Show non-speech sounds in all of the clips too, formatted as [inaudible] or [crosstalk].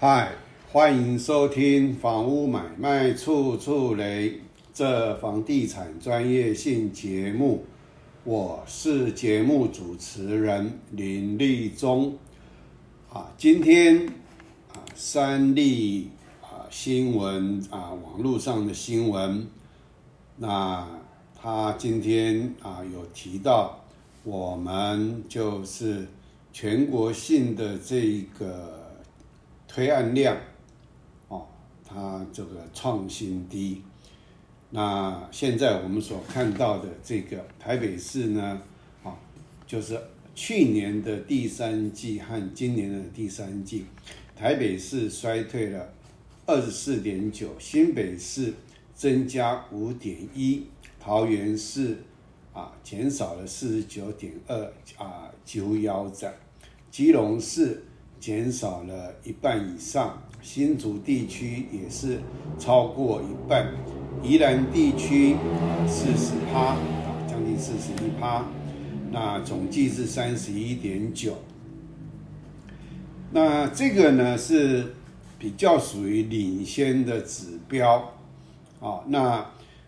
嗨，欢迎收听《房屋买卖处处雷》这房地产专业性节目，我是节目主持人林立忠。啊，今天啊，三立啊新闻啊网络上的新闻，那他今天啊有提到，我们就是全国性的这个。推案量，哦，它这个创新低。那现在我们所看到的这个台北市呢，啊，就是去年的第三季和今年的第三季，台北市衰退了二十四点九，新北市增加五点一，桃园市啊减少了四十九点二，啊几乎腰斩，基隆市。减少了一半以上，新竹地区也是超过一半，宜兰地区啊四十趴啊，将近四十一趴，那总计是三十一点九。那这个呢是比较属于领先的指标啊。那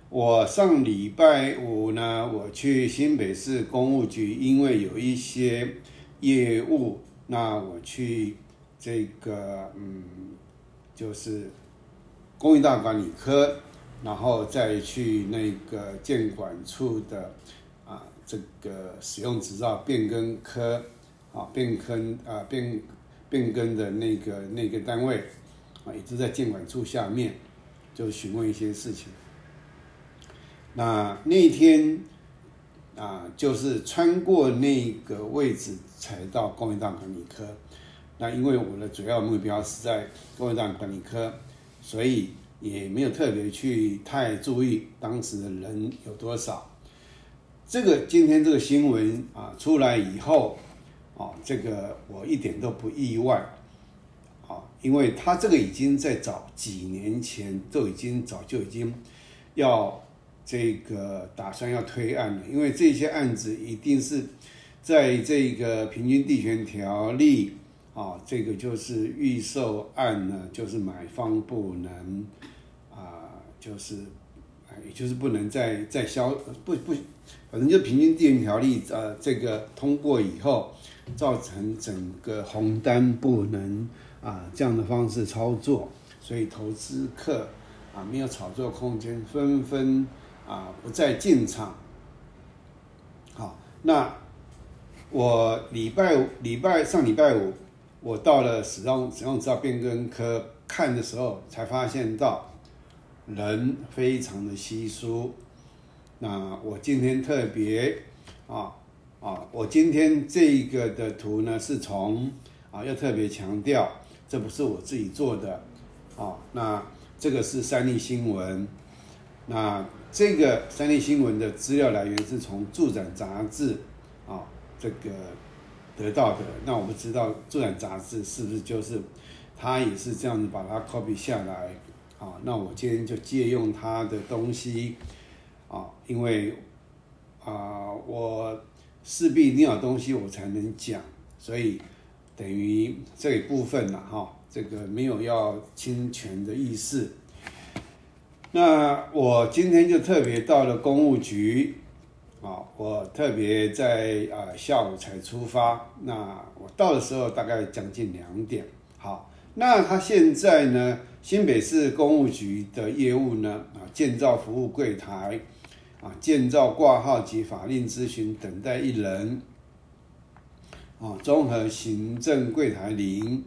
我上礼拜五呢，我去新北市公务局，因为有一些业务。那我去这个嗯，就是公益大管理科，然后再去那个建管处的啊这个使用执照变更科啊变更啊变变更的那个那个单位啊，一直在建管处下面，就询问一些事情。那那天。啊，就是穿过那个位置才到工业大管理科。那因为我的主要目标是在工业大管理科，所以也没有特别去太注意当时的人有多少。这个今天这个新闻啊出来以后，啊，这个我一点都不意外，啊，因为他这个已经在早几年前都已经早就已经要。这个打算要推案的，因为这些案子一定是在这个平均地权条例啊，这个就是预售案呢，就是买方不能啊，就是也就是不能再再销不不，反正就平均地权条例呃，这个通过以后，造成整个红单不能啊这样的方式操作，所以投资客啊没有炒作空间，纷纷。啊，不再进场。好，那我礼拜礼拜上礼拜五，我到了使用使用执照变更科看的时候，才发现到人非常的稀疏。那我今天特别啊啊，我今天这个的图呢，是从啊要特别强调，这不是我自己做的啊。那这个是三立新闻，那。这个三立新闻的资料来源是从《助展》杂志啊这个得到的。那我不知道《助展》杂志是不是就是他也是这样子把它 copy 下来啊？那我今天就借用他的东西啊，因为啊我势必一定要东西我才能讲，所以等于这一部分呢哈，这个没有要侵权的意思。那我今天就特别到了公务局，啊，我特别在啊下午才出发。那我到的时候大概将近两点。好，那他现在呢，新北市公务局的业务呢，啊，建造服务柜台，啊，建造挂号及法令咨询等待一人，啊，综合行政柜台零，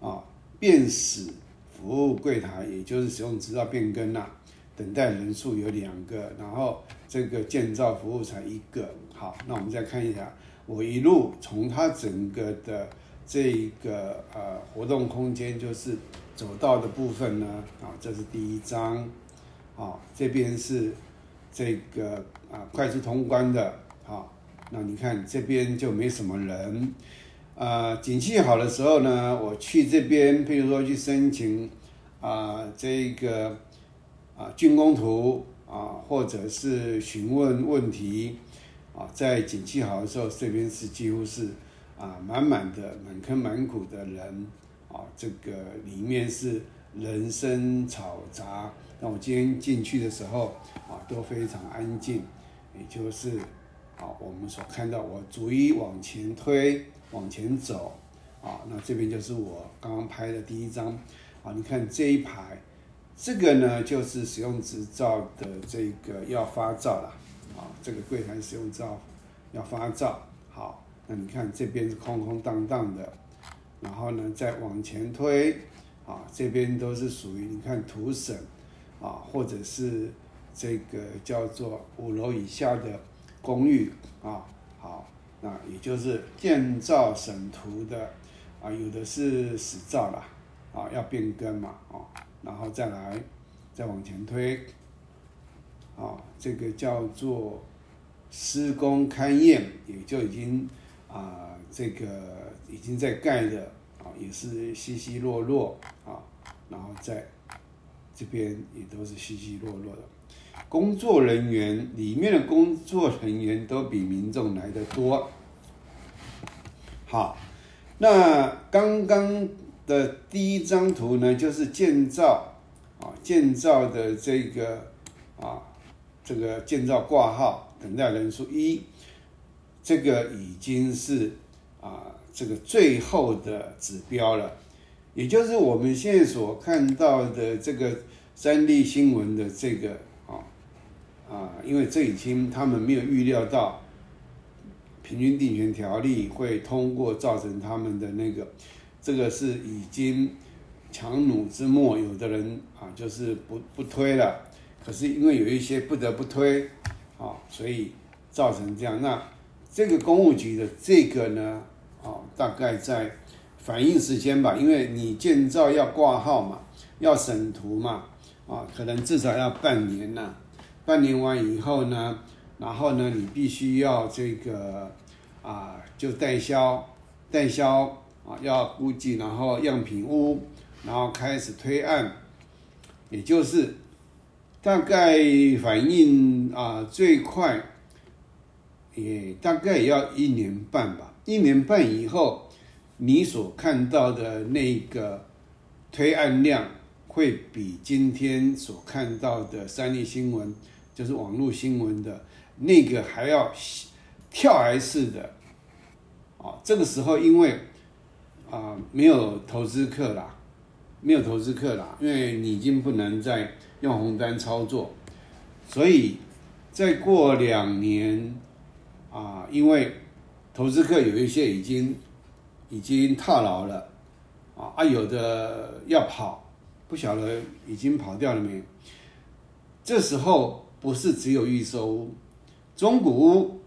啊，辨识服务柜台，也就是使用执照变更呐。等待人数有两个，然后这个建造服务才一个。好，那我们再看一下，我一路从它整个的这一个呃活动空间，就是走道的部分呢，啊，这是第一张，啊，这边是这个啊快速通关的，好，那你看这边就没什么人，啊，景气好的时候呢，我去这边，譬如说去申请啊这个。啊，竣工图啊，或者是询问问题啊，在景气好的时候，这边是几乎是啊满满的满坑满谷的人啊，这个里面是人声嘈杂。那我今天进去的时候啊，都非常安静，也就是啊，我们所看到，我逐一往前推，往前走，啊，那这边就是我刚刚拍的第一张，啊，你看这一排，这个呢就是使用执照的这个要发照了，啊，这个柜台使用照要发照，好，那你看这边是空空荡荡的，然后呢再往前推，啊，这边都是属于你看图审。啊，或者是这个叫做五楼以下的公寓啊，好，那也就是建造审图的啊，有的是死照啦，啊，要变更嘛，啊，然后再来再往前推，啊，这个叫做施工勘验，也就已经啊，这个已经在盖的啊，也是稀稀落落啊，然后在。这边也都是稀稀落落的，工作人员里面的工作人员都比民众来的多。好，那刚刚的第一张图呢，就是建造啊，建造的这个啊，这个建造挂号等待人数一，这个已经是啊，这个最后的指标了。也就是我们现在所看到的这个三立新闻的这个啊啊，因为这已经他们没有预料到平均地权条例会通过，造成他们的那个这个是已经强弩之末，有的人啊就是不不推了，可是因为有一些不得不推啊，所以造成这样。那这个公务局的这个呢啊，大概在。反应时间吧，因为你建造要挂号嘛，要审图嘛，啊，可能至少要半年呐。半年完以后呢，然后呢，你必须要这个啊，就代销，代销啊，要估计，然后样品屋，然后开始推案，也就是大概反应啊最快也大概也要一年半吧，一年半以后。你所看到的那个推案量，会比今天所看到的三立新闻，就是网络新闻的那个还要跳崖式的，啊，这个时候因为啊没有投资客啦，没有投资客啦，因为你已经不能再用红单操作，所以再过两年啊，因为投资客有一些已经。已经套牢了，啊啊，有的要跑，不晓得已经跑掉了没？这时候不是只有预售屋，中古屋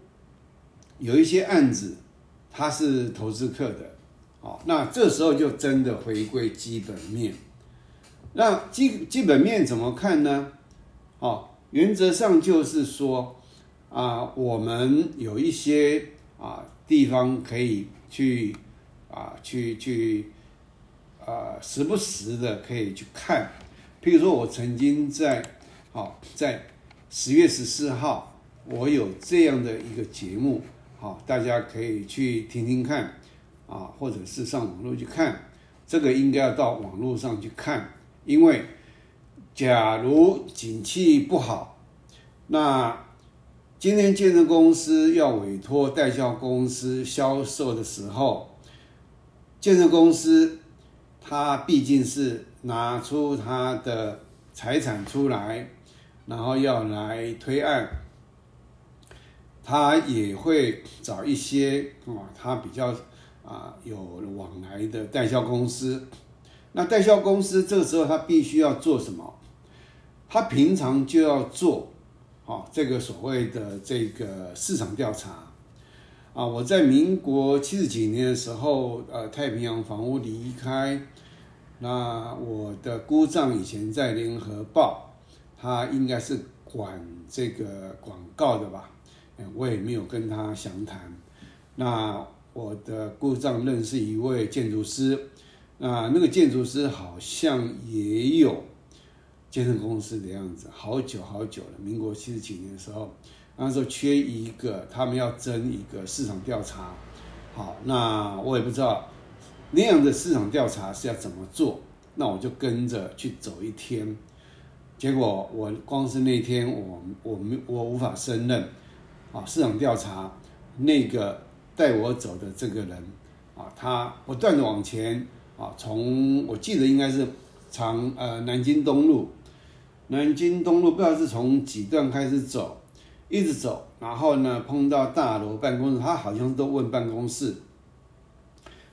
有一些案子，它是投资客的，哦，那这时候就真的回归基本面。那基基本面怎么看呢？哦，原则上就是说，啊，我们有一些啊地方可以去。啊，去去，啊，时不时的可以去看。譬如说，我曾经在，好，在十月十四号，我有这样的一个节目，好，大家可以去听听看，啊，或者是上网络去看。这个应该要到网络上去看，因为假如景气不好，那今天建设公司要委托代销公司销售的时候。建设公司，它毕竟是拿出它的财产出来，然后要来推案，他也会找一些啊，他比较啊有往来的代销公司。那代销公司这个时候他必须要做什么？他平常就要做啊这个所谓的这个市场调查。啊，我在民国七十几年的时候，呃，太平洋房屋离开，那我的姑丈以前在联合报，他应该是管这个广告的吧，我也没有跟他详谈。那我的姑丈认识一位建筑师，那那个建筑师好像也有建设公司的样子，好久好久了，民国七十几年的时候。那时候缺一个，他们要争一个市场调查，好，那我也不知道那样的市场调查是要怎么做？那我就跟着去走一天。结果我光是那天，我我没我无法胜任啊！市场调查那个带我走的这个人啊，他不断的往前啊，从我记得应该是长呃南京东路，南京东路不知道是从几段开始走，一直走，然后呢碰到大楼办公室，他好像都问办公室，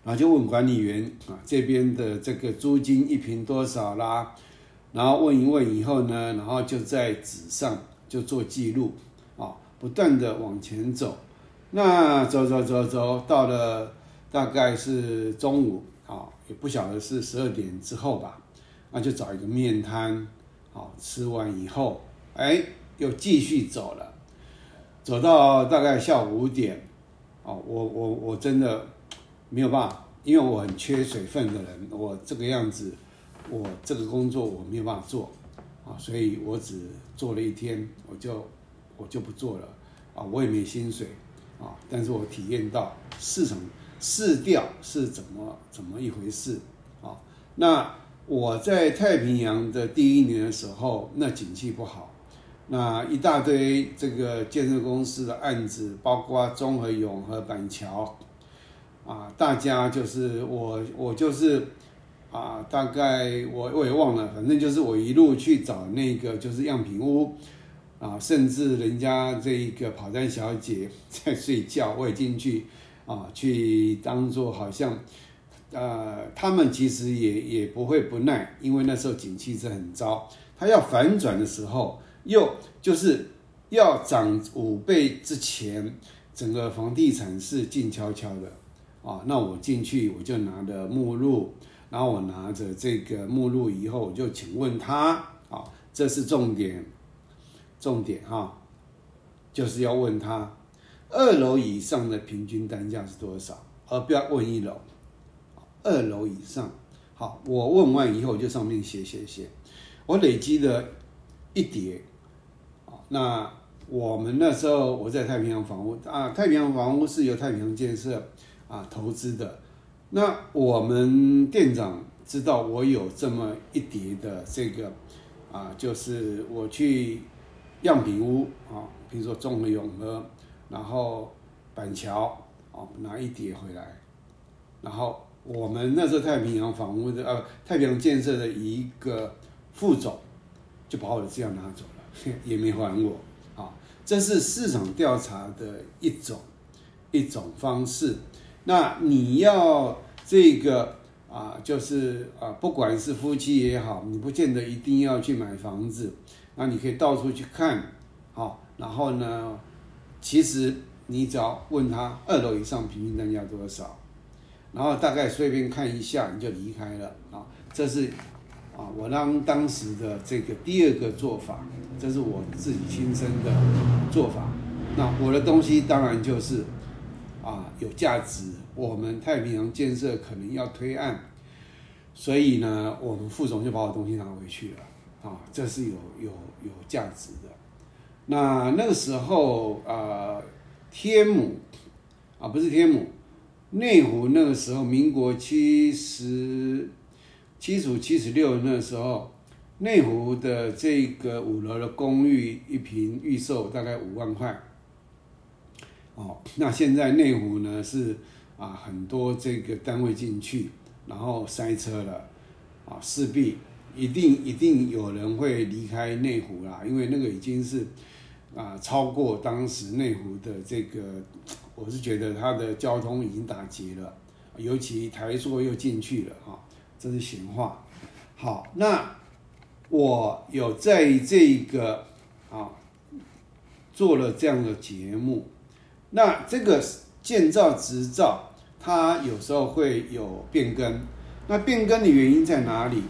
然后就问管理员啊这边的这个租金一平多少啦。然后问一问以后呢，然后就在纸上就做记录，啊，不断的往前走，那走走走走到了大概是中午，啊，也不晓得是十二点之后吧，那就找一个面摊，好吃完以后，哎，又继续走了，走到大概下午五点，哦，我我我真的没有办法，因为我很缺水分的人，我这个样子。我这个工作我没有办法做，啊，所以我只做了一天，我就我就不做了，啊，我也没薪水，啊，但是我体验到市场市调是怎么怎么一回事，啊，那我在太平洋的第一年的时候，那景气不好，那一大堆这个建设公司的案子，包括中和永和板桥，啊，大家就是我我就是。啊，大概我我也忘了，反正就是我一路去找那个就是样品屋，啊，甚至人家这一个跑单小姐 [laughs] 在睡觉，我也进去啊，去当做好像，呃，他们其实也也不会不耐，因为那时候景气是很糟，它要反转的时候，又就是要涨五倍之前，整个房地产是静悄悄的，啊，那我进去我就拿着目录。然后我拿着这个目录以后，我就请问他，啊，这是重点，重点哈，就是要问他，二楼以上的平均单价是多少，而不要问一楼，二楼以上，好，我问完以后就上面写写写，我累积的一叠，那我们那时候我在太平洋房屋啊，太平洋房屋是由太平洋建设啊投资的。那我们店长知道我有这么一叠的这个啊，就是我去样品屋啊，比如说中和永和，然后板桥啊拿一叠回来，然后我们那时候太平洋房屋的呃太平洋建设的一个副总就把我的资料拿走了，[laughs] 也没还我啊，这是市场调查的一种一种方式。那你要这个啊，就是啊，不管是夫妻也好，你不见得一定要去买房子，那你可以到处去看，好，然后呢，其实你只要问他二楼以上平均单价多少，然后大概随便看一下你就离开了啊，这是啊，我当当时的这个第二个做法，这是我自己亲身的做法，那我的东西当然就是。啊，有价值。我们太平洋建设可能要推案，所以呢，我们副总就把我东西拿回去了。啊，这是有有有价值的。那那个时候啊，天母啊，不是天母，内湖那个时候，民国七十七十五、七十六那时候，内湖的这个五楼的公寓一平预售大概五万块。哦，那现在内湖呢是啊很多这个单位进去，然后塞车了，啊势必一定一定有人会离开内湖啦，因为那个已经是啊超过当时内湖的这个，我是觉得它的交通已经打结了，尤其台塑又进去了啊，这是闲话。好，那我有在这个啊做了这样的节目。那这个建造执照，它有时候会有变更。那变更的原因在哪里？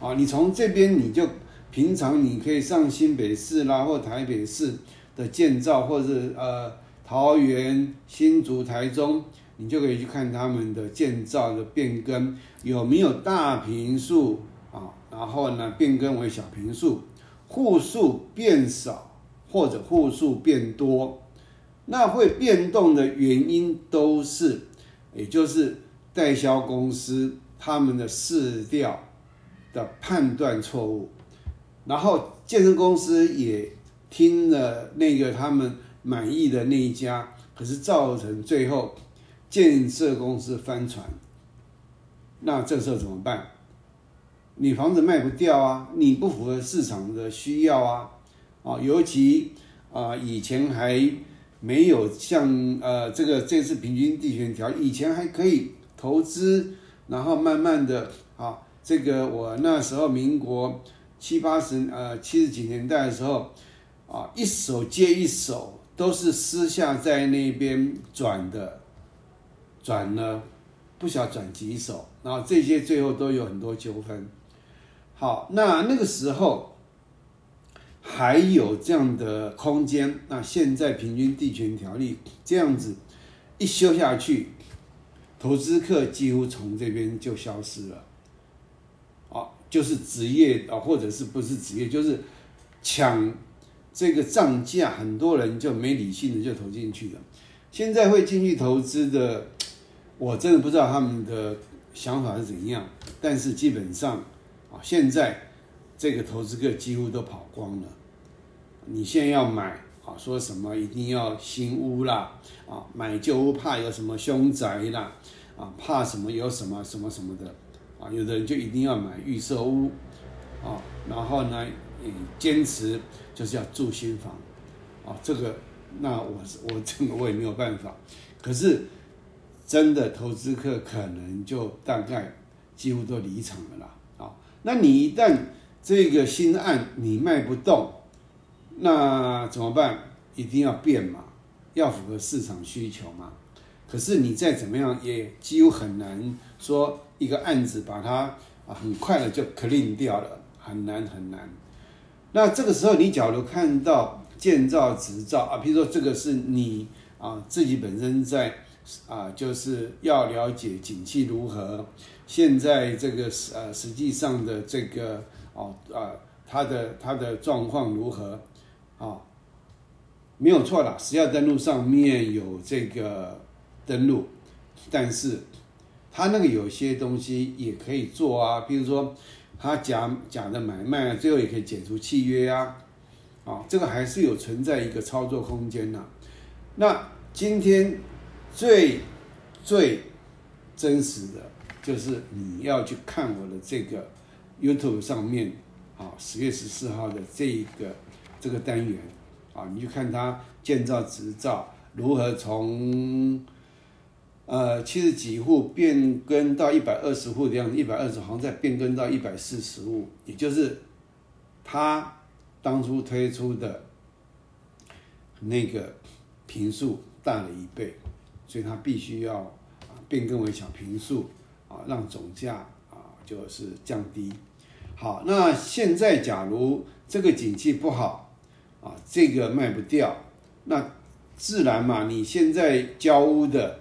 啊，你从这边你就平常你可以上新北市啦，或台北市的建造，或者呃桃园、新竹、台中，你就可以去看他们的建造的变更有没有大平数啊，然后呢变更为小平数，户数变少或者户数变多。那会变动的原因都是，也就是代销公司他们的市调的判断错误，然后建设公司也听了那个他们满意的那一家，可是造成最后建设公司翻船，那这时候怎么办？你房子卖不掉啊，你不符合市场的需要啊，啊，尤其啊以前还没有像呃这个这次平均地权条，以前还可以投资，然后慢慢的啊，这个我那时候民国七八十呃七十几年代的时候啊，一手接一手都是私下在那边转的，转了不晓转几手，然后这些最后都有很多纠纷。好，那那个时候还有这样的空间。那现在平均地权条例这样子一修下去，投资客几乎从这边就消失了。啊，就是职业啊，或者是不是职业，就是抢这个涨价，很多人就没理性的就投进去了。现在会进去投资的，我真的不知道他们的想法是怎样，但是基本上。啊，现在这个投资客几乎都跑光了。你现在要买啊，说什么一定要新屋啦，啊，买旧屋怕有什么凶宅啦，啊，怕什么有什么什么什么的，啊，有的人就一定要买预售屋，啊，然后呢，嗯，坚持就是要住新房，啊，这个那我我这个我也没有办法。可是真的投资客可能就大概几乎都离场了啦。啊那你一旦这个新案你卖不动，那怎么办？一定要变嘛，要符合市场需求嘛。可是你再怎么样也几乎很难说一个案子把它啊很快的就 clean 掉了，很难很难。那这个时候你假如看到建造执照啊，比如说这个是你啊自己本身在啊就是要了解景气如何。现在这个实呃实际上的这个哦啊，它的它的状况如何啊？没有错啦，实价登录上面有这个登录，但是它那个有些东西也可以做啊，比如说它假假的买卖，最后也可以解除契约啊，啊，这个还是有存在一个操作空间的。那今天最最真实的。就是你要去看我的这个 YouTube 上面啊，十月十四号的这一个这个单元啊，你去看它建造执照如何从呃七十几户变更到一百二十户的样子，一百二十好像再变更到一百四十户，也就是他当初推出的那个平数大了一倍，所以他必须要啊变更为小平数。啊，让总价啊就是降低。好，那现在假如这个景气不好啊，这个卖不掉，那自然嘛，你现在交屋的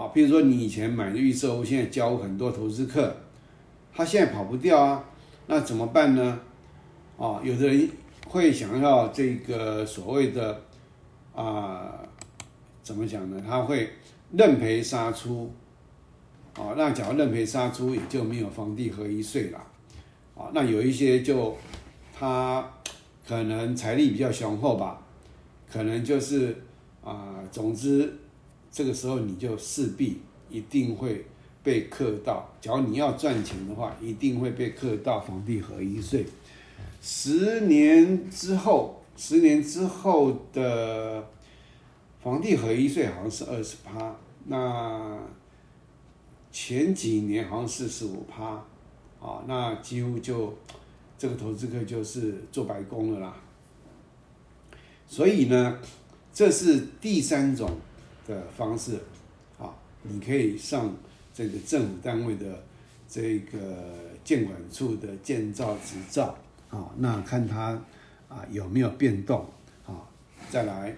啊，比如说你以前买的预售屋，现在交很多投资客，他现在跑不掉啊，那怎么办呢？啊，有的人会想要这个所谓的啊，怎么讲呢？他会认赔杀出。啊，那假如认赔杀出，也就没有房地合一税了。啊，那有一些就他可能财力比较雄厚吧，可能就是啊，总之这个时候你就势必一定会被克到。假如你要赚钱的话，一定会被克到房地合一税。十年之后，十年之后的房地合一税好像是二十趴，那。前几年好像四十五趴，啊，那几乎就这个投资客就是做白工了啦。所以呢，这是第三种的方式，啊，你可以上这个政府单位的这个建管处的建造执照，啊，那看它啊有没有变动，啊，再来，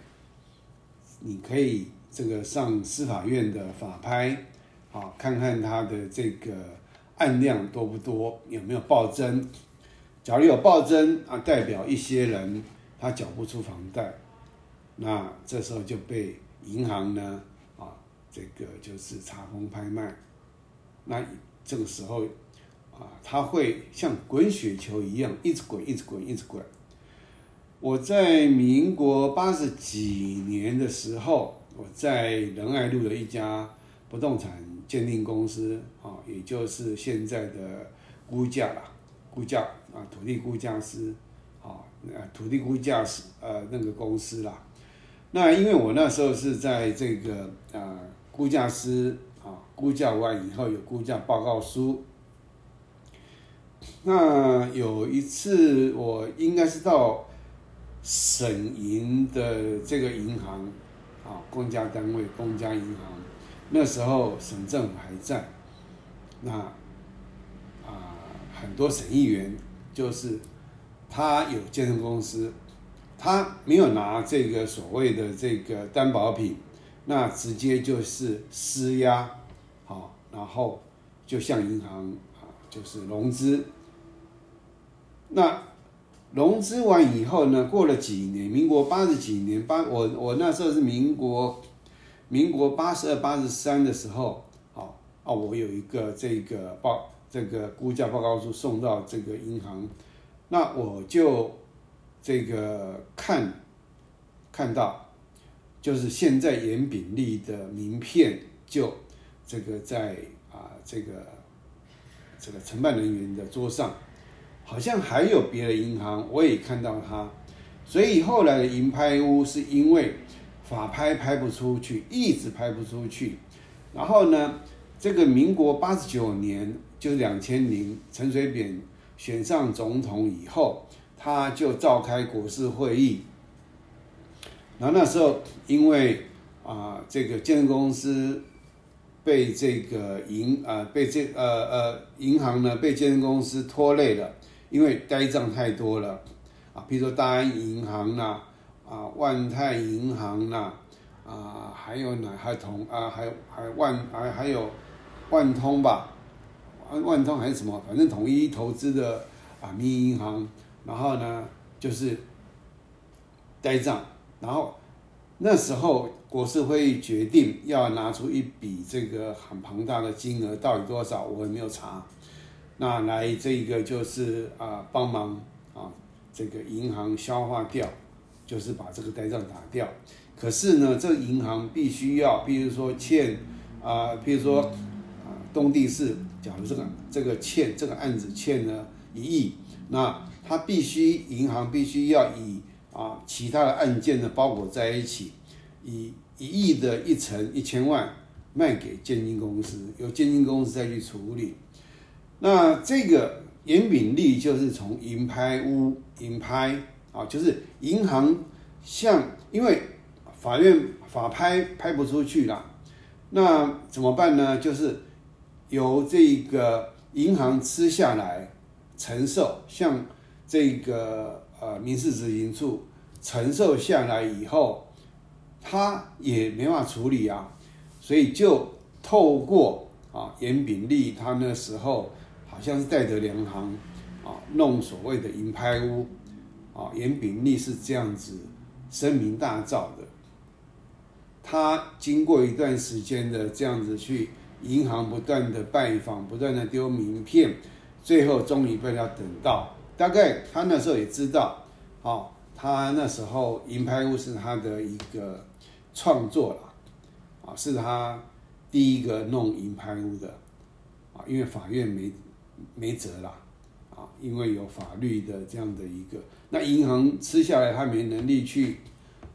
你可以这个上司法院的法拍。啊，看看它的这个案量多不多，有没有暴增？假如有暴增啊，代表一些人他缴不出房贷，那这时候就被银行呢啊，这个就是查封拍卖那这个时候啊，它会像滚雪球一样，一直滚，一直滚，一直滚。我在民国八十几年的时候，我在仁爱路的一家不动产鉴定公司啊，也就是现在的估价啦，估价啊，土地估价师啊，呃，土地估价师呃那个公司啦。那因为我那时候是在这个啊估价师啊估价完以后有估价报告书。那有一次我应该是到。省银的这个银行，啊，公家单位、公家银行，那时候省政府还在，那啊，很多省议员就是他有建设公司，他没有拿这个所谓的这个担保品，那直接就是施压，好，然后就向银行啊，就是融资，那。融资完以后呢，过了几年，民国八十几年八，我我那时候是民国，民国八十二、八十三的时候，好啊，我有一个这个报这个估价报告书送到这个银行，那我就这个看看到，就是现在严炳利的名片就这个在啊这个这个承办人员的桌上。好像还有别的银行，我也看到它，所以后来的银拍屋是因为法拍拍不出去，一直拍不出去。然后呢，这个民国八十九年，就是两千年，陈水扁选上总统以后，他就召开国事会议。然后那时候因为啊，这个建设公司被这个银啊被这呃呃银行呢被建设公司拖累了。因为呆账太多了，啊，比如说大安银行呐，啊，万泰银行呐，啊，还有哪还同啊，还还万还还有万通吧，万万通还是什么，反正统一投资的啊，民营银行，然后呢就是呆账，然后那时候国事会议决定要拿出一笔这个很庞大的金额，到底多少我也没有查。那来这个就是啊，帮忙啊，这个银行消化掉，就是把这个呆账打掉。可是呢，这个银行必须要，比如说欠啊，比如说啊，东地市，假如这个这个欠这个案子欠了一亿，那他必须银行必须要以啊其他的案件呢包裹在一起，以一亿的一层一千万卖给建金公司，由建金公司再去处理。那这个严炳利就是从银拍屋银拍啊，就是银行向，因为法院法拍拍不出去了，那怎么办呢？就是由这个银行吃下来承受，向这个呃民事执行处承受下来以后，他也没法处理啊，所以就透过啊严炳利他那时候。好像是戴德梁行啊，弄所谓的银拍屋啊，严炳利是这样子声名大噪的。他经过一段时间的这样子去银行不断的拜访，不断的丢名片，最后终于被他等到。大概他那时候也知道，哦，他那时候银拍屋是他的一个创作了，啊，是他第一个弄银拍屋的，啊，因为法院没。没辙了，啊，因为有法律的这样的一个，那银行吃下来，他没能力去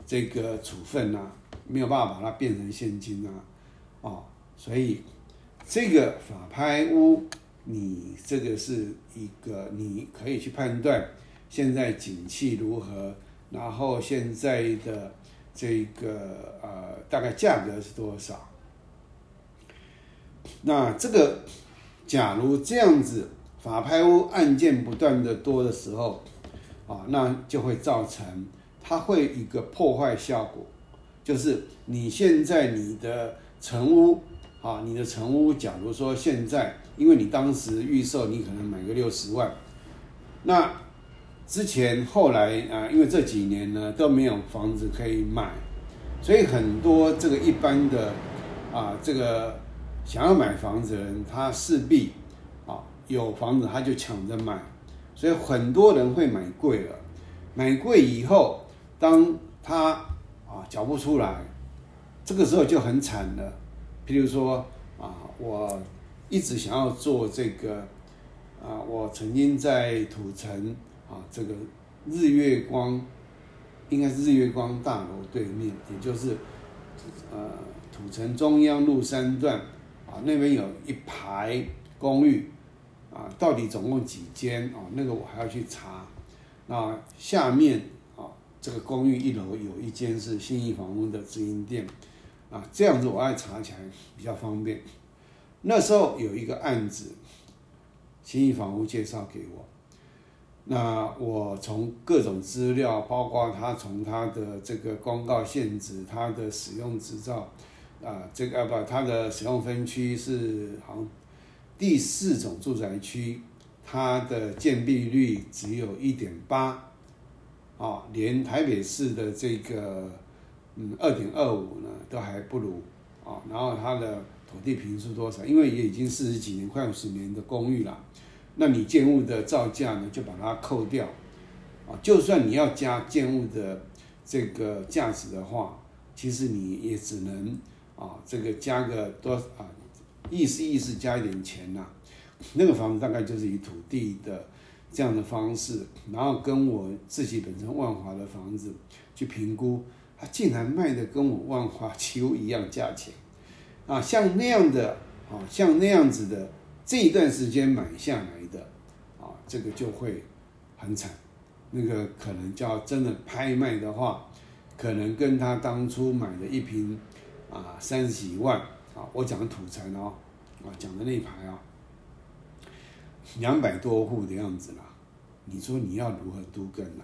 这个处分呐，没有办法把它变成现金啊，哦，所以这个法拍屋，你这个是一个你可以去判断现在景气如何，然后现在的这个呃大概价格是多少，那这个。假如这样子法拍屋案件不断的多的时候，啊，那就会造成它会一个破坏效果，就是你现在你的成屋啊，你的成屋，假如说现在因为你当时预售你可能买个六十万，那之前后来啊，因为这几年呢都没有房子可以买，所以很多这个一般的啊这个。想要买房子的人，他势必啊有房子他就抢着买，所以很多人会买贵了。买贵以后，当他啊缴不出来，这个时候就很惨了。譬如说啊，我一直想要做这个啊，我曾经在土城啊这个日月光，应该是日月光大楼对面，也就是呃土城中央路三段啊那边有一排公寓啊，到底总共几间啊？那个我还要去查。那下面啊，这个公寓一楼有一间是信义房屋的直营店，啊，这样子我爱查起来比较方便。那时候有一个案子，新义房屋介绍给我，那我从各种资料，包括他从他的这个公告限制，他的使用执照，啊，这个啊不，他的使用分区是好像第四种住宅区。它的建蔽率只有一点八，啊，连台北市的这个嗯二点二五呢都还不如啊。然后它的土地平数多少？因为也已经四十几年、快五十年的公寓了，那你建物的造价呢就把它扣掉啊。就算你要加建物的这个价值的话，其实你也只能啊这个加个多啊意思意思加一点钱呐。[laughs] 那个房子大概就是以土地的这样的方式，然后跟我自己本身万华的房子去评估，它竟然卖的跟我万华 [laughs] 几乎一样价钱，啊，像那样的，啊，像那样子的这一段时间买下来的，啊，这个就会很惨，那个可能叫真的拍卖的话，可能跟他当初买的一瓶啊三十几万，啊，我讲的土产哦，啊，讲的那一排啊。两百多户的样子啦，你说你要如何都根呐？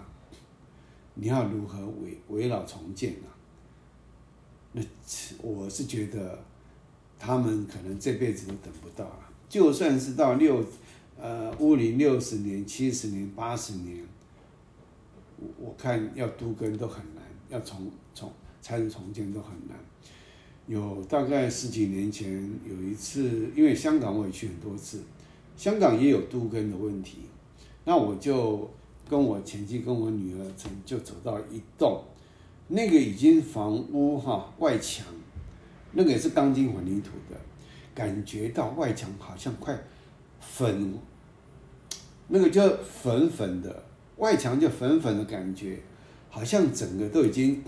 你要如何围围绕重建呐？那我是觉得他们可能这辈子都等不到了。就算是到六呃屋龄六十年、七十年、八十年，我我看要都根都很难，要重重拆除重建都很难。有大概十几年前有一次，因为香港我也去很多次。香港也有都根的问题，那我就跟我前妻跟我女儿曾就走到一栋，那个已经房屋哈外墙，那个也是钢筋混凝土的，感觉到外墙好像快粉，那个叫粉粉的外墙就粉粉的感觉，好像整个都已经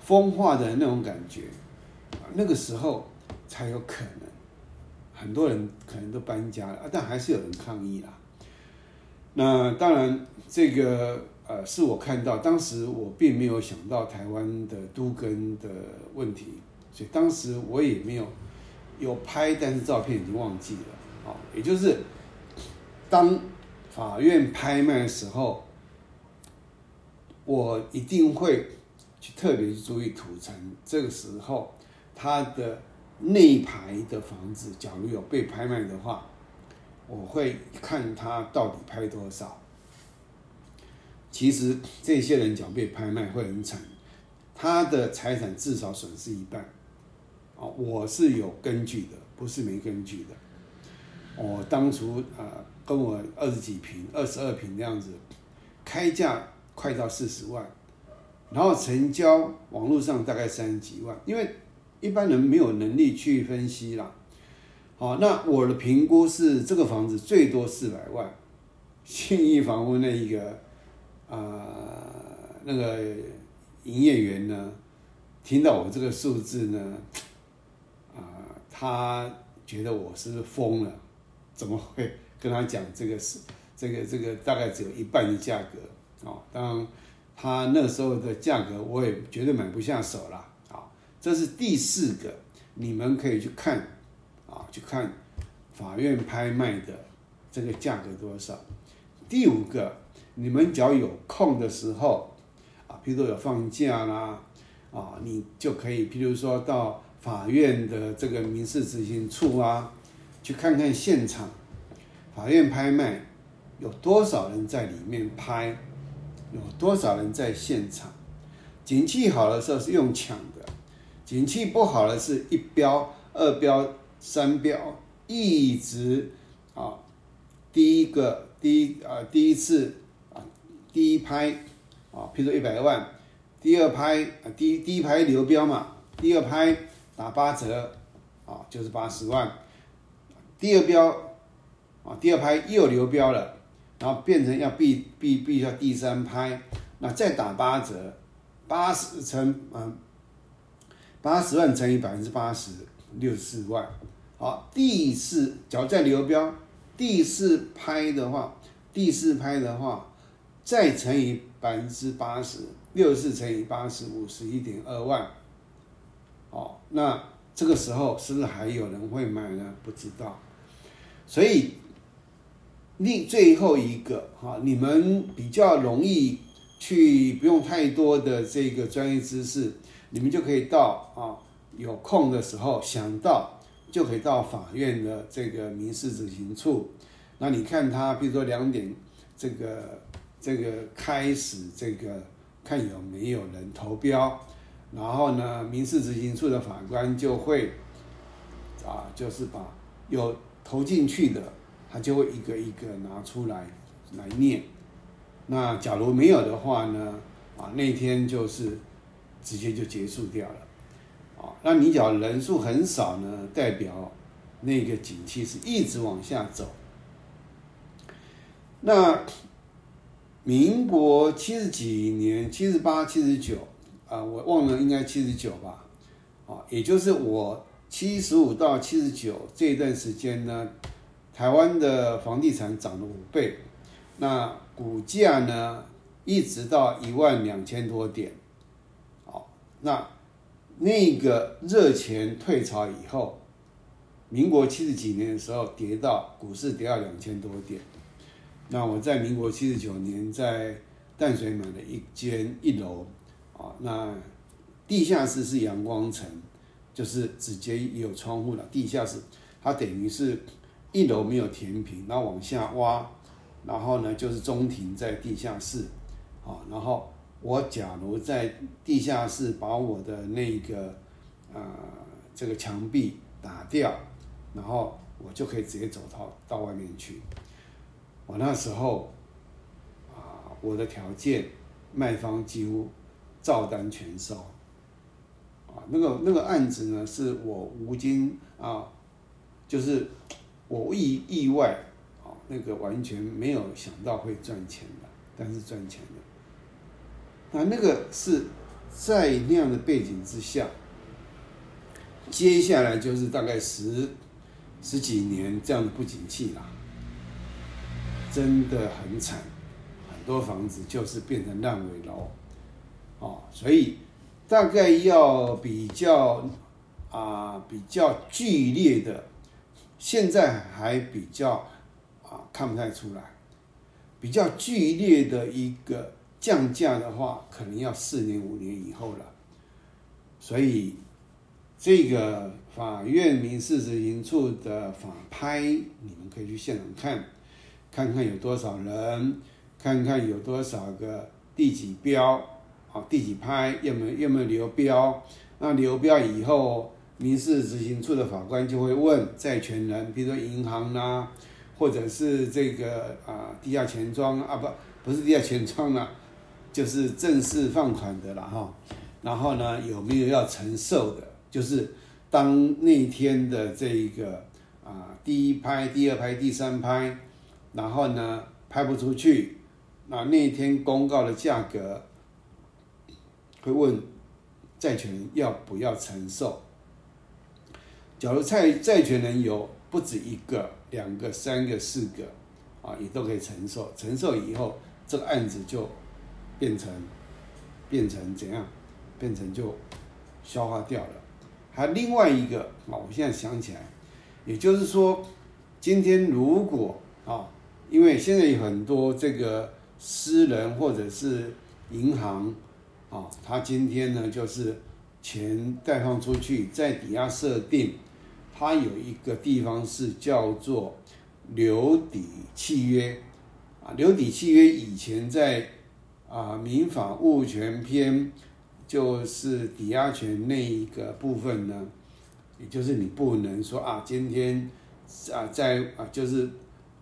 风化的那种感觉，那个时候才有可能。很多人可能都搬家了，但还是有人抗议啦。那当然，这个呃，是我看到，当时我并没有想到台湾的都根的问题，所以当时我也没有有拍，但是照片已经忘记了啊。也就是当法院拍卖的时候，我一定会去特别注意土城，这个时候它的。那一排的房子，假如有被拍卖的话，我会看他到底拍多少。其实这些人讲被拍卖会很惨，他的财产至少损失一半。啊，我是有根据的，不是没根据的。我当初啊，跟我二十几平、二十二平这样子，开价快到四十万，然后成交网络上大概三十几万，因为。一般人没有能力去分析啦。好，那我的评估是这个房子最多四百万，信义房屋那一个啊那个营业员呢，听到我这个数字呢，他觉得我是疯了，怎么会跟他讲这个是 [laughs] 这个这个大概只有一半的价格啊？当然，他那时候的价格我也绝对买不下手了。这是第四个，你们可以去看，啊，去看法院拍卖的这个价格多少。第五个，你们只要有空的时候，啊，比如说有放假啦，啊，你就可以，譬如说到法院的这个民事执行处啊，去看看现场，法院拍卖有多少人在里面拍，有多少人在现场。景气好的时候是用抢的。景气不好的是一标、二标三标一直啊，第一个第一啊第一次啊第一拍啊，譬如一百万，第二拍啊第一第一拍流标嘛，第二拍打八折啊，就是八十万，第二标啊第二拍又流标了，然后变成要必必必须要第三拍，那再打八折，八十乘嗯八十万乘以百分之八十。六十四万，好，第四，假如再流标，第四拍的话，第四拍的话，再乘以百分之八十，六十四乘以八十，五十一点二万，那这个时候是不是还有人会买呢？不知道，所以，另最后一个哈，你们比较容易去，不用太多的这个专业知识，你们就可以到啊。有空的时候想到就可以到法院的这个民事执行处，那你看他，比如说两点，这个这个开始这个看有没有人投标，然后呢，民事执行处的法官就会啊，就是把有投进去的，他就会一个一个拿出来来念。那假如没有的话呢，啊，那天就是直接就结束掉了。啊那你讲人数很少呢，代表那个景气是一直往下走。那民国七十几年，七十八、七十九啊，我忘了，应该七十九吧？啊，也就是我七十五到七十九这一段时间呢，台湾的房地产涨了五倍，那股价呢一直到一万两千多点。好，那。那个热钱退潮以后，民国七十几年的时候跌到股市跌到两千多点。那我在民国七十九年在淡水买了一间一楼，啊，那地下室是阳光层，就是直接有窗户的地下室，它等于是一楼没有填平，然后往下挖，然后呢就是中庭在地下室，啊，然后。我假如在地下室把我的那个呃这个墙壁打掉，然后我就可以直接走到到外面去。我那时候啊，我的条件卖方几乎照单全收啊。那个那个案子呢，是我吴京啊，就是我意意外啊，那个完全没有想到会赚钱的，但是赚钱的。那那个是在那样的背景之下，接下来就是大概十十几年这样的不景气啦，真的很惨，很多房子就是变成烂尾楼，哦，所以大概要比较啊比较剧烈的，现在还比较啊看不太出来，比较剧烈的一个。降价的话，可能要四年五年以后了，所以这个法院民事执行处的法拍，你们可以去现场看，看看有多少人，看看有多少个第几标，啊，第几拍，有没有有没有流标？那流标以后，民事执行处的法官就会问债权人，比如说银行啦，或者是这个啊地下钱庄啊，不不是地下钱庄啦。就是正式放款的了哈，然后呢有没有要承受的？就是当那天的这一个啊第一拍、第二拍、第三拍，然后呢拍不出去，那那天公告的价格会问债权人要不要承受？假如债债权人有不止一个、两个、三个、四个啊，也都可以承受。承受以后，这个案子就。变成，变成怎样？变成就消化掉了。还另外一个啊，我现在想起来，也就是说，今天如果啊，因为现在有很多这个私人或者是银行啊，他今天呢就是钱贷放出去，在抵押设定，它有一个地方是叫做留抵契约啊，留抵契约以前在。啊，民法物权篇就是抵押权那一个部分呢，也就是你不能说啊，今天啊在啊就是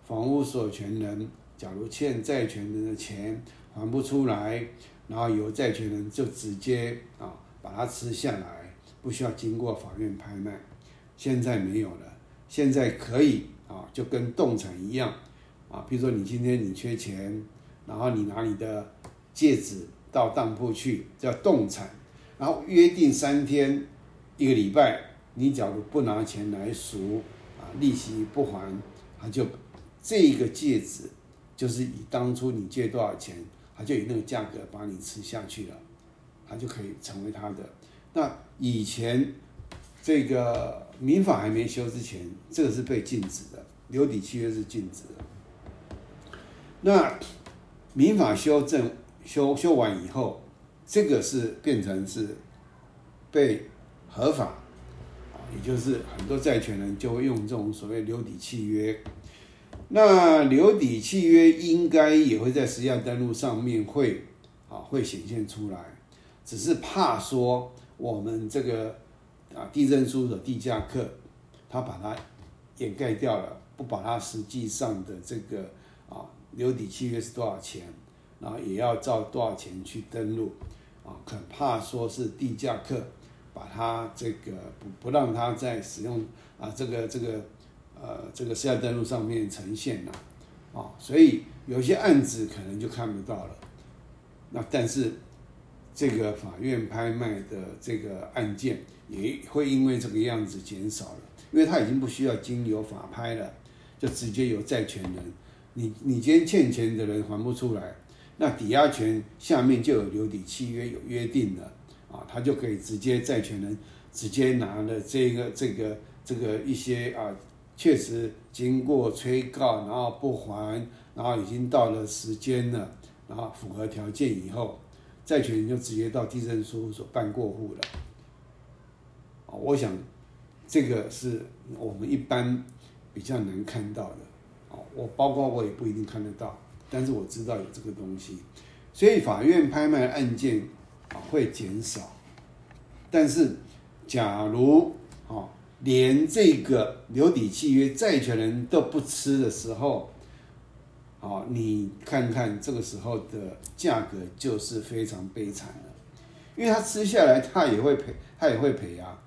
房屋所有权人，假如欠债权人的钱还不出来，然后由债权人就直接啊把它吃下来，不需要经过法院拍卖。现在没有了，现在可以啊，就跟动产一样啊，比如说你今天你缺钱，然后你拿你的戒指到当铺去，叫动产，然后约定三天，一个礼拜，你假如不拿钱来赎啊，利息不还，他就这个戒指就是以当初你借多少钱，他就以那个价格把你吃下去了，他就可以成为他的。那以前这个。民法还没修之前，这个是被禁止的，留底契约是禁止的。那民法修正修修完以后，这个是变成是被合法，也就是很多债权人就会用这种所谓留底契约。那留抵契约应该也会在实价登录上面会啊会显现出来，只是怕说我们这个。啊，地震书的地价课，他把它掩盖掉了，不把它实际上的这个啊留底契约是多少钱，然后也要照多少钱去登录，啊，很怕说是地价课把它这个不不让它在使用啊这个这个呃这个私下登录上面呈现了，啊，所以有些案子可能就看不到了，那但是。这个法院拍卖的这个案件也会因为这个样子减少了，因为他已经不需要经由法拍了，就直接由债权人，你你今天欠钱的人还不出来，那抵押权下面就有留抵契约有约定的啊，他就可以直接债权人直接拿了这个这个这个一些啊，确实经过催告然后不还，然后已经到了时间了，然后符合条件以后。债权人就直接到地震事务所办过户了，我想这个是我们一般比较难看到的，啊，我包括我也不一定看得到，但是我知道有这个东西，所以法院拍卖案件啊会减少，但是假如啊连这个留抵契约债权人都不吃的时候。好，你看看这个时候的价格就是非常悲惨的，因为他吃下来他也会赔，他也会赔啊，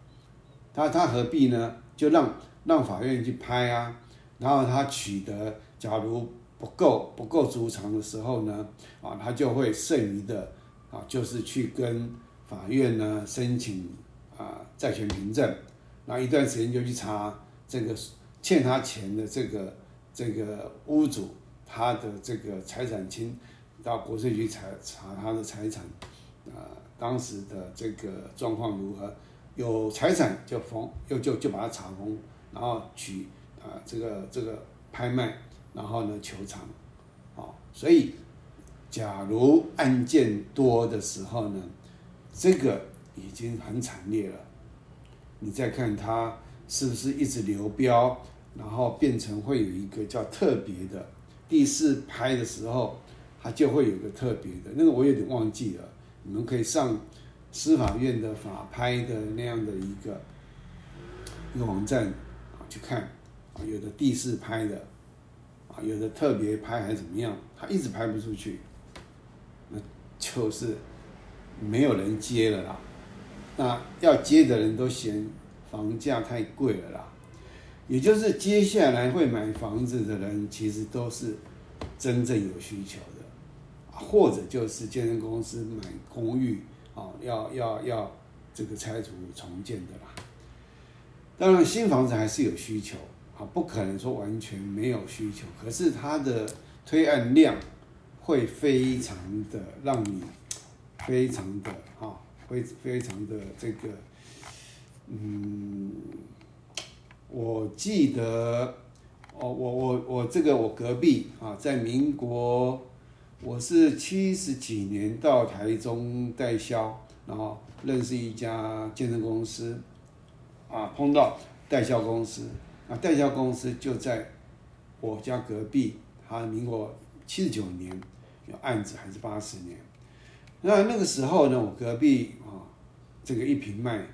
他他何必呢？就让让法院去拍啊，然后他取得假如不够不够足偿的时候呢，啊，他就会剩余的啊，就是去跟法院呢申请啊债权凭证，那一段时间就去查这个欠他钱的这个这个屋主。他的这个财产清到国税局查查他的财产，啊，当时的这个状况如何？有财产就封，又就就把它查封，然后取啊这个这个拍卖，然后呢求偿，啊，所以假如案件多的时候呢，这个已经很惨烈了。你再看它是不是一直流标，然后变成会有一个叫特别的。第四拍的时候，它就会有个特别的，那个我有点忘记了。你们可以上司法院的法拍的那样的一个一个网站啊去看啊，有的第四拍的啊，有的特别拍还是怎么样，它一直拍不出去，那就是没有人接了啦。那要接的人都嫌房价太贵了啦。也就是接下来会买房子的人，其实都是真正有需求的，或者就是建设公司买公寓啊，要要要这个拆除重建的啦。当然，新房子还是有需求啊，不可能说完全没有需求。可是它的推案量会非常的让你非常的啊，非非常的这个嗯。我记得，哦，我我我这个我隔壁啊，在民国，我是七十几年到台中代销，然后认识一家健身公司，啊，碰到代销公司，啊，代销公司就在我家隔壁，他民国七十九年有案子还是八十年，那那个时候呢，我隔壁啊，这个一瓶卖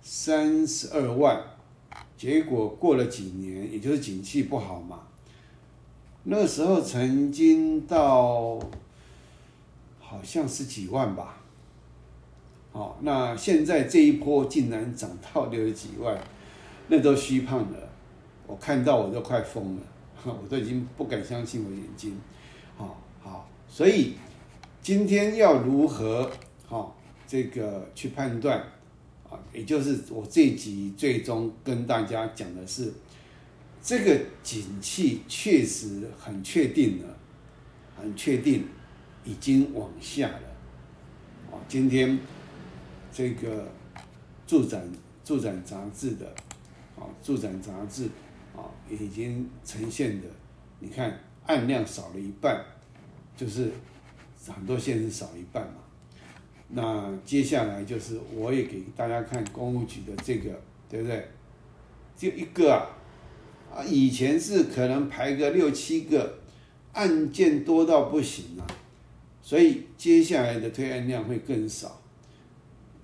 三十二万，结果过了几年，也就是景气不好嘛，那个时候曾经到好像是几万吧，哦，那现在这一波竟然涨到六十几万，那都虚胖了，我看到我都快疯了，[laughs] 我都已经不敢相信我眼睛，好好，所以今天要如何好这个去判断啊？也就是我这集最终跟大家讲的是，这个景气确实很确定了，很确定已经往下了。啊，今天这个助展助展杂志的啊助展杂志啊已经呈现的，你看按量少了一半，就是很多县市少一半嘛。那接下来就是我也给大家看公务局的这个，对不对？就一个啊，啊，以前是可能排个六七个，案件多到不行啊，所以接下来的推案量会更少，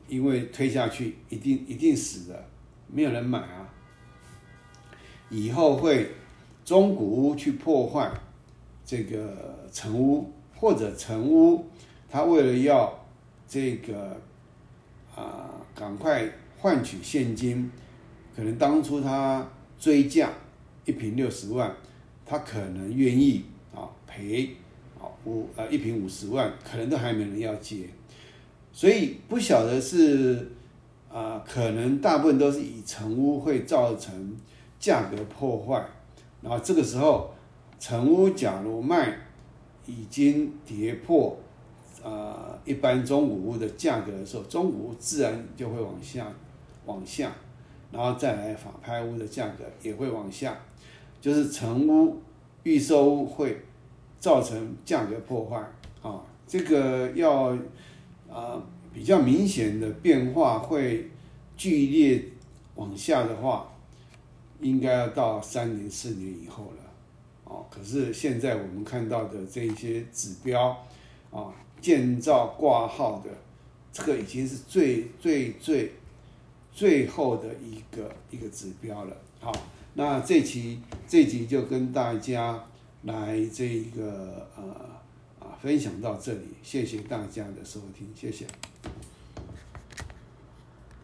因为推下去一定一定死的，没有人买啊。以后会中古屋去破坏这个成屋，或者成屋，他为了要这个啊，赶快换取现金，可能当初他追价一瓶六十万，他可能愿意啊赔啊五呃一瓶五十万，可能都还没人要接，所以不晓得是啊，可能大部分都是以成屋会造成价格破坏，然后这个时候成屋假如卖已经跌破。呃，一般中古屋的价格的时候，中古屋自然就会往下，往下，然后再来法拍屋的价格也会往下，就是成屋、预售屋会造成价格破坏啊。这个要啊比较明显的变化会剧烈往下的话，应该要到三年、四年以后了。可是现在我们看到的这些指标啊。建造挂号的，这个已经是最最最最后的一个一个指标了。好，那这期这集就跟大家来这一个呃啊分享到这里，谢谢大家的收听，谢谢。